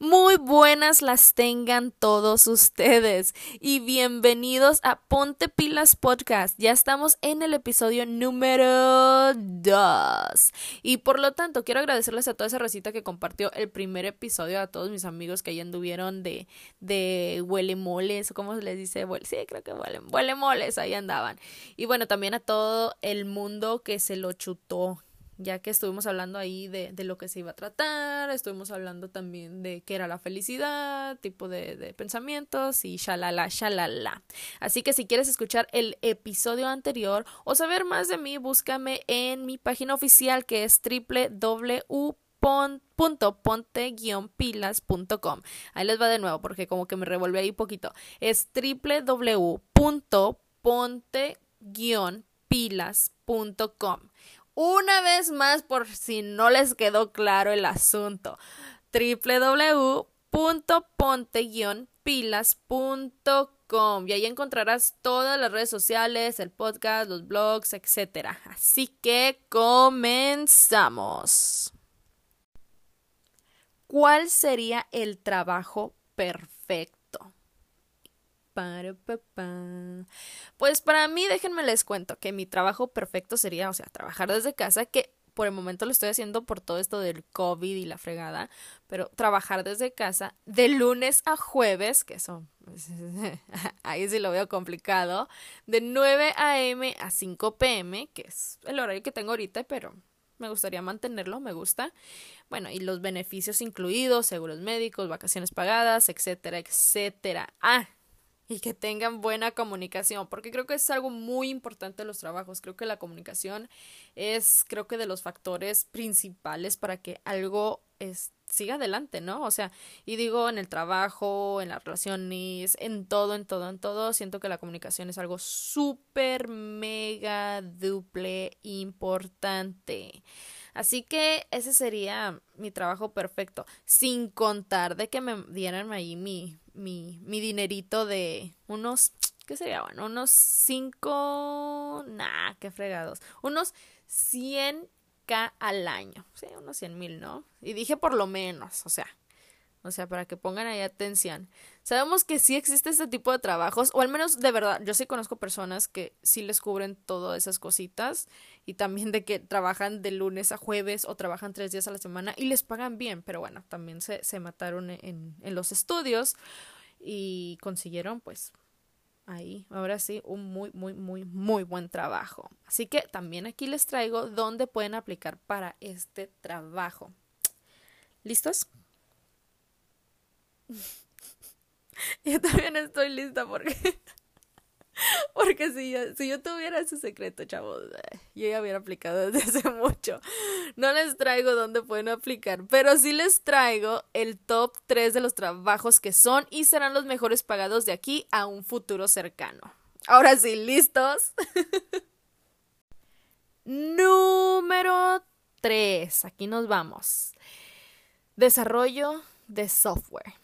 Muy buenas las tengan todos ustedes y bienvenidos a Ponte Pilas Podcast. Ya estamos en el episodio número 2 y por lo tanto quiero agradecerles a toda esa recita que compartió el primer episodio, a todos mis amigos que ahí anduvieron de, de huele moles, ¿cómo se les dice? Sí, creo que huele moles, ahí andaban. Y bueno, también a todo el mundo que se lo chutó ya que estuvimos hablando ahí de, de, lo que se iba a tratar, estuvimos hablando también de qué era la felicidad, tipo de, de pensamientos y shalala, shalala. Así que si quieres escuchar el episodio anterior o saber más de mí, búscame en mi página oficial que es www.ponte-pilas.com. Ahí les va de nuevo porque como que me revolví ahí poquito. Es www.ponte-pilas.com. Una vez más, por si no les quedó claro el asunto, www.ponte-pilas.com y ahí encontrarás todas las redes sociales, el podcast, los blogs, etc. Así que comenzamos. ¿Cuál sería el trabajo perfecto? Pues para mí, déjenme les cuento que mi trabajo perfecto sería, o sea, trabajar desde casa, que por el momento lo estoy haciendo por todo esto del COVID y la fregada, pero trabajar desde casa de lunes a jueves, que eso, ahí sí lo veo complicado, de 9 a.m. a 5 p.m., que es el horario que tengo ahorita, pero me gustaría mantenerlo, me gusta. Bueno, y los beneficios incluidos, seguros médicos, vacaciones pagadas, etcétera, etcétera. Ah, y que tengan buena comunicación, porque creo que es algo muy importante en los trabajos. Creo que la comunicación es, creo que de los factores principales para que algo es, siga adelante, ¿no? O sea, y digo en el trabajo, en las relaciones, en todo, en todo, en todo, siento que la comunicación es algo súper, mega, duple, importante. Así que ese sería mi trabajo perfecto, sin contar de que me dieran ahí mi, mi, mi dinerito de unos, ¿qué sería? Bueno, unos cinco, nah, qué fregados, unos 100k al año, sí, unos 100 mil, ¿no? Y dije por lo menos, o sea, o sea, para que pongan ahí atención. Sabemos que sí existe este tipo de trabajos, o al menos de verdad, yo sí conozco personas que sí les cubren todas esas cositas y también de que trabajan de lunes a jueves o trabajan tres días a la semana y les pagan bien, pero bueno, también se, se mataron en, en los estudios y consiguieron pues ahí, ahora sí, un muy, muy, muy, muy buen trabajo. Así que también aquí les traigo dónde pueden aplicar para este trabajo. ¿Listos? yo también estoy lista porque porque si yo, si yo tuviera ese secreto, chavos, yo ya hubiera aplicado desde hace mucho. No les traigo dónde pueden aplicar, pero sí les traigo el top 3 de los trabajos que son y serán los mejores pagados de aquí a un futuro cercano. Ahora sí, ¿listos? Número 3. Aquí nos vamos. Desarrollo de software.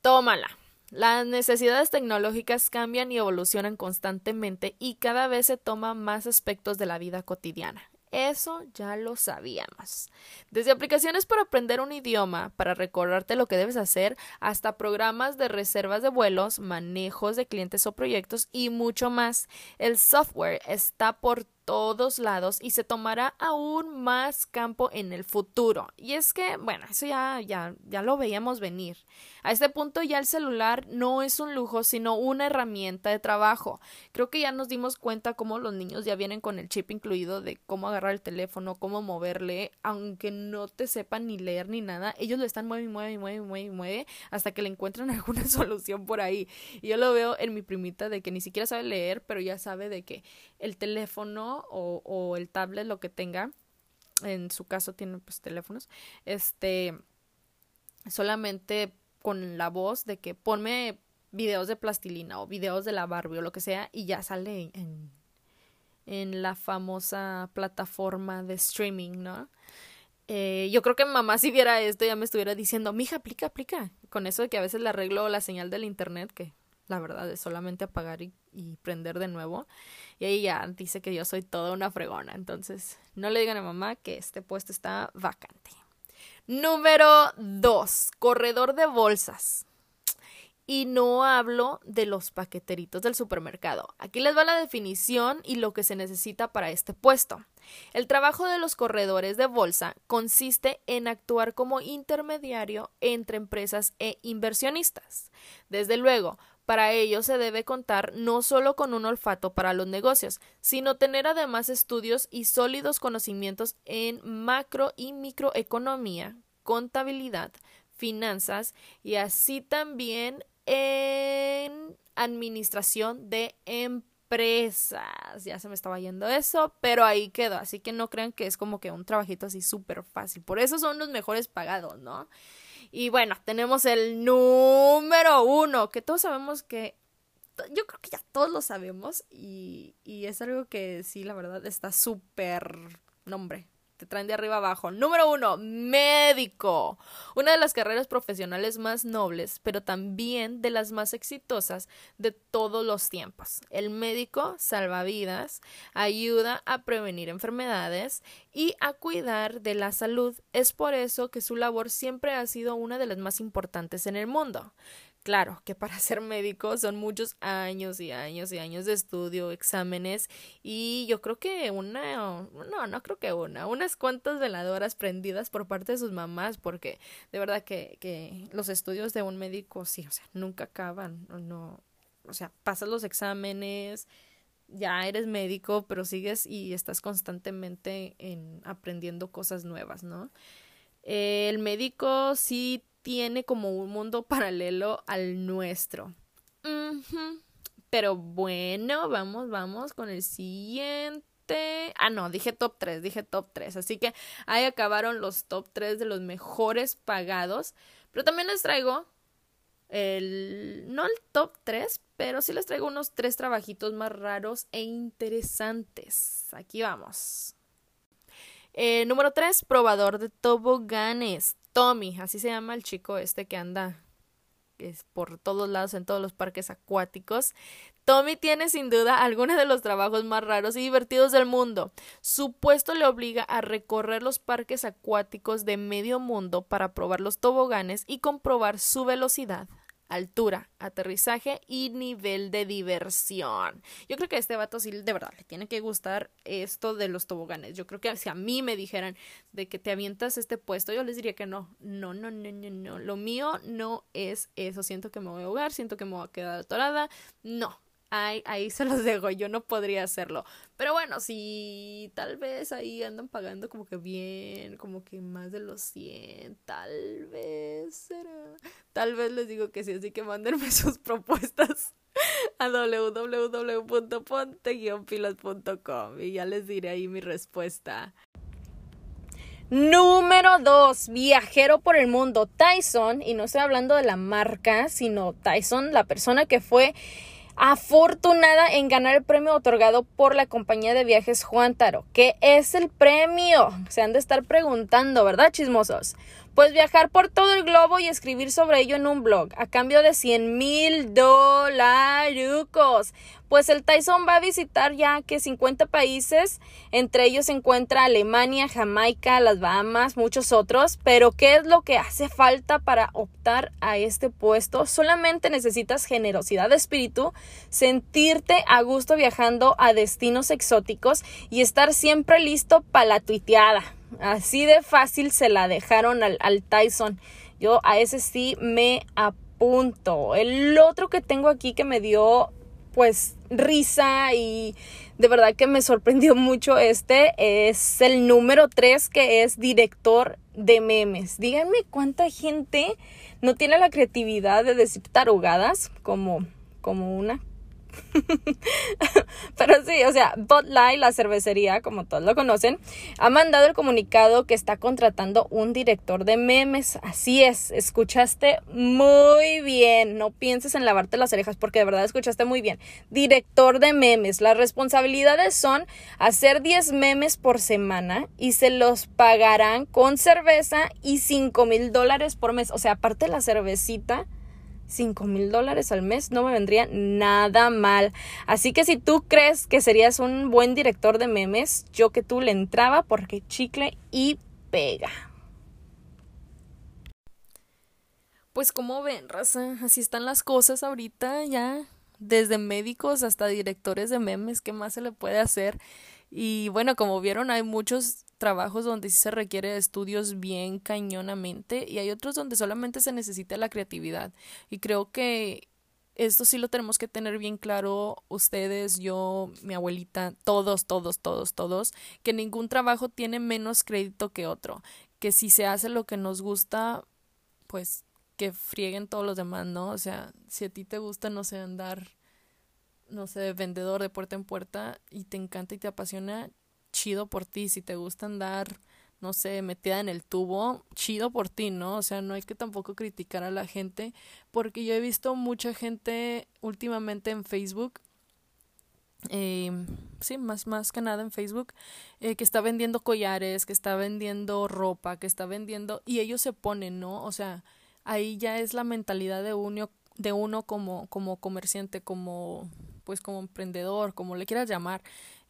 Tómala. Las necesidades tecnológicas cambian y evolucionan constantemente y cada vez se toman más aspectos de la vida cotidiana. Eso ya lo sabíamos. Desde aplicaciones para aprender un idioma, para recordarte lo que debes hacer, hasta programas de reservas de vuelos, manejos de clientes o proyectos y mucho más. El software está por todos lados y se tomará aún más campo en el futuro. Y es que, bueno, eso ya, ya, ya lo veíamos venir. A este punto ya el celular no es un lujo, sino una herramienta de trabajo. Creo que ya nos dimos cuenta cómo los niños ya vienen con el chip incluido de cómo agarrar el teléfono, cómo moverle, aunque no te sepan ni leer ni nada, ellos lo están mueve mueve mueve mueve mueve hasta que le encuentran alguna solución por ahí. Y yo lo veo en mi primita de que ni siquiera sabe leer, pero ya sabe de que el teléfono o, el tablet, lo que tenga, en su caso tiene pues teléfonos, este solamente con la voz de que ponme videos de plastilina o videos de la Barbie o lo que sea y ya sale en, en la famosa plataforma de streaming, ¿no? Eh, yo creo que mamá si viera esto ya me estuviera diciendo, mija, aplica, aplica. Con eso de que a veces le arreglo la señal del internet, que la verdad es solamente apagar y, y prender de nuevo. Y ahí ya dice que yo soy toda una fregona. Entonces, no le digan a mamá que este puesto está vacante. Número 2. Corredor de bolsas. Y no hablo de los paqueteritos del supermercado. Aquí les va la definición y lo que se necesita para este puesto. El trabajo de los corredores de bolsa consiste en actuar como intermediario entre empresas e inversionistas. Desde luego, para ello se debe contar no solo con un olfato para los negocios, sino tener además estudios y sólidos conocimientos en macro y microeconomía, contabilidad, finanzas y así también en administración de empresas. Ya se me estaba yendo eso, pero ahí quedó. Así que no crean que es como que un trabajito así súper fácil. Por eso son los mejores pagados, ¿no? Y bueno, tenemos el número uno, que todos sabemos que yo creo que ya todos lo sabemos y, y es algo que sí, la verdad, está súper nombre te traen de arriba abajo. Número uno, médico. Una de las carreras profesionales más nobles, pero también de las más exitosas de todos los tiempos. El médico salva vidas, ayuda a prevenir enfermedades y a cuidar de la salud. Es por eso que su labor siempre ha sido una de las más importantes en el mundo. Claro que para ser médico son muchos años y años y años de estudio, exámenes y yo creo que una, no, no creo que una, unas cuantas veladoras prendidas por parte de sus mamás porque de verdad que, que los estudios de un médico sí, o sea, nunca acaban, no, o sea, pasas los exámenes, ya eres médico, pero sigues y estás constantemente en aprendiendo cosas nuevas, ¿no? el médico sí tiene como un mundo paralelo al nuestro. Pero bueno, vamos, vamos con el siguiente. Ah, no, dije top 3, dije top 3. Así que ahí acabaron los top 3 de los mejores pagados. Pero también les traigo el, no el top 3, pero sí les traigo unos tres trabajitos más raros e interesantes. Aquí vamos. Eh, número 3, probador de toboganes. Tommy, así se llama el chico este que anda es por todos lados en todos los parques acuáticos. Tommy tiene sin duda algunos de los trabajos más raros y divertidos del mundo. Su puesto le obliga a recorrer los parques acuáticos de medio mundo para probar los toboganes y comprobar su velocidad, altura, aterrizaje y nivel de diversión. Yo creo que a este vato sí de verdad le tiene que gustar esto de los toboganes. Yo creo que si a mí me dijeran de que te avientas este puesto, yo les diría que no. No, no, no, no, no. Lo mío no es eso. Siento que me voy a ahogar, siento que me voy a quedar atorada. No, Ahí, ahí se los dejo, yo no podría hacerlo. Pero bueno, si tal vez ahí andan pagando como que bien, como que más de los 100, tal vez. Tal vez les digo que sí, así que mándenme sus propuestas a www.ponte-pilas.com y ya les diré ahí mi respuesta. Número 2. Viajero por el mundo. Tyson, y no estoy hablando de la marca, sino Tyson, la persona que fue afortunada en ganar el premio otorgado por la compañía de viajes Juan Taro. ¿Qué es el premio? Se han de estar preguntando, ¿verdad, chismosos? Pues viajar por todo el globo y escribir sobre ello en un blog, a cambio de 100 mil dólares. Pues el Tyson va a visitar ya que 50 países, entre ellos se encuentra Alemania, Jamaica, las Bahamas, muchos otros. Pero ¿qué es lo que hace falta para optar a este puesto? Solamente necesitas generosidad de espíritu, sentirte a gusto viajando a destinos exóticos y estar siempre listo para la tuiteada. Así de fácil se la dejaron al, al Tyson. Yo a ese sí me apunto. El otro que tengo aquí que me dio pues risa y de verdad que me sorprendió mucho este es el número 3 que es director de memes. Díganme cuánta gente no tiene la creatividad de decir tarugadas como, como una Pero sí, o sea, Bud Light, la cervecería, como todos lo conocen, ha mandado el comunicado que está contratando un director de memes. Así es, escuchaste muy bien. No pienses en lavarte las orejas porque de verdad escuchaste muy bien. Director de memes. Las responsabilidades son hacer 10 memes por semana y se los pagarán con cerveza y 5 mil dólares por mes. O sea, aparte de la cervecita 5 mil dólares al mes no me vendría nada mal. Así que si tú crees que serías un buen director de memes, yo que tú le entraba porque chicle y pega. Pues como ven, raza, así están las cosas ahorita ya, desde médicos hasta directores de memes, ¿qué más se le puede hacer? Y bueno, como vieron, hay muchos trabajos donde sí se requiere estudios bien cañonamente y hay otros donde solamente se necesita la creatividad. Y creo que esto sí lo tenemos que tener bien claro ustedes, yo, mi abuelita, todos, todos, todos, todos, que ningún trabajo tiene menos crédito que otro, que si se hace lo que nos gusta, pues que frieguen todos los demás, ¿no? O sea, si a ti te gusta, no sé, andar, no sé, vendedor de puerta en puerta y te encanta y te apasiona, chido por ti, si te gusta andar no sé, metida en el tubo, chido por ti, ¿no? O sea, no hay que tampoco criticar a la gente, porque yo he visto mucha gente últimamente en Facebook, eh, sí, más, más que nada en Facebook, eh, que está vendiendo collares, que está vendiendo ropa, que está vendiendo, y ellos se ponen, ¿no? O sea, ahí ya es la mentalidad de uno, de uno como, como comerciante, como, pues como emprendedor, como le quieras llamar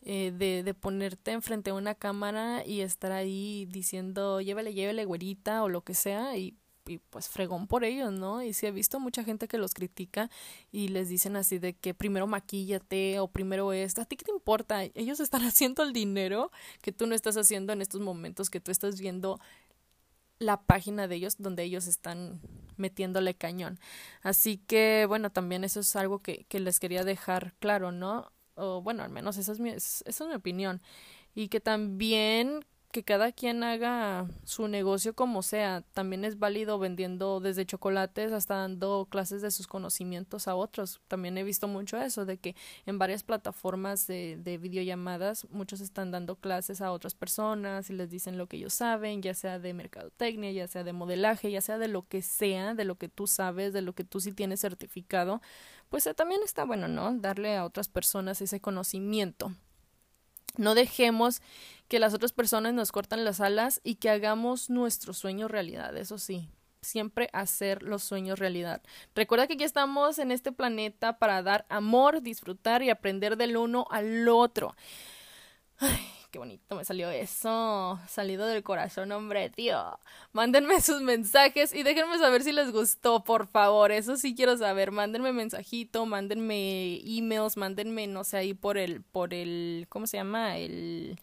eh, de, de ponerte enfrente a una cámara y estar ahí diciendo llévele, llévele, güerita o lo que sea y, y pues fregón por ellos, ¿no? Y sí he visto mucha gente que los critica y les dicen así de que primero maquíllate o primero esto, ¿a ti qué te importa? Ellos están haciendo el dinero que tú no estás haciendo en estos momentos, que tú estás viendo la página de ellos donde ellos están metiéndole cañón. Así que bueno, también eso es algo que, que les quería dejar claro, ¿no? O bueno, al menos esa es mi, esa es mi opinión, y que también que cada quien haga su negocio como sea. También es válido vendiendo desde chocolates hasta dando clases de sus conocimientos a otros. También he visto mucho eso, de que en varias plataformas de, de videollamadas muchos están dando clases a otras personas y les dicen lo que ellos saben, ya sea de mercadotecnia, ya sea de modelaje, ya sea de lo que sea, de lo que tú sabes, de lo que tú sí tienes certificado. Pues eh, también está bueno, ¿no? Darle a otras personas ese conocimiento. No dejemos que las otras personas nos cortan las alas y que hagamos nuestro sueño realidad, eso sí, siempre hacer los sueños realidad. Recuerda que aquí estamos en este planeta para dar amor, disfrutar y aprender del uno al otro. Ay, qué bonito me salió eso. Salido del corazón, hombre, tío. Mándenme sus mensajes y déjenme saber si les gustó, por favor. Eso sí quiero saber. Mándenme mensajito, mándenme emails, mándenme, no sé, ahí por el, por el, ¿cómo se llama? El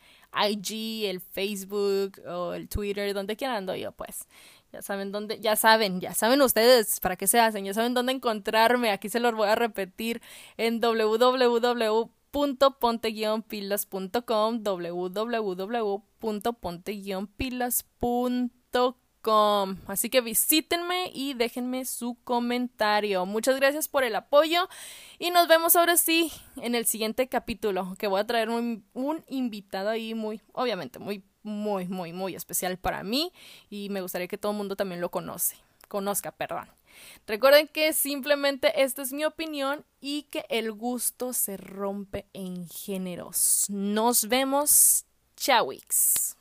IG, el Facebook o el Twitter, donde quieran ando yo, pues. Ya saben dónde, ya saben, ya saben ustedes para qué se hacen, ya saben dónde encontrarme. Aquí se los voy a repetir en www www.ponte-pilas.com www.ponte-pilas.com Así que visítenme y déjenme su comentario. Muchas gracias por el apoyo y nos vemos ahora sí en el siguiente capítulo que voy a traer un, un invitado ahí muy, obviamente, muy, muy, muy, muy especial para mí y me gustaría que todo el mundo también lo conoce, conozca, perdón. Recuerden que simplemente esta es mi opinión y que el gusto se rompe en géneros. Nos vemos. Chawix.